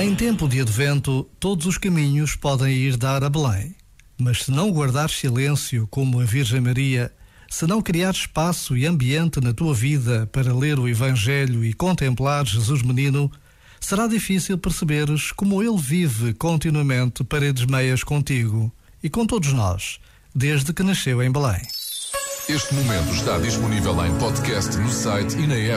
Em tempo de advento, todos os caminhos podem ir dar a Belém. Mas se não guardares silêncio como a Virgem Maria, se não criar espaço e ambiente na tua vida para ler o Evangelho e contemplar Jesus Menino, será difícil perceberes como ele vive continuamente paredes meias contigo e com todos nós, desde que nasceu em Belém. Este momento está disponível em podcast no site e na app.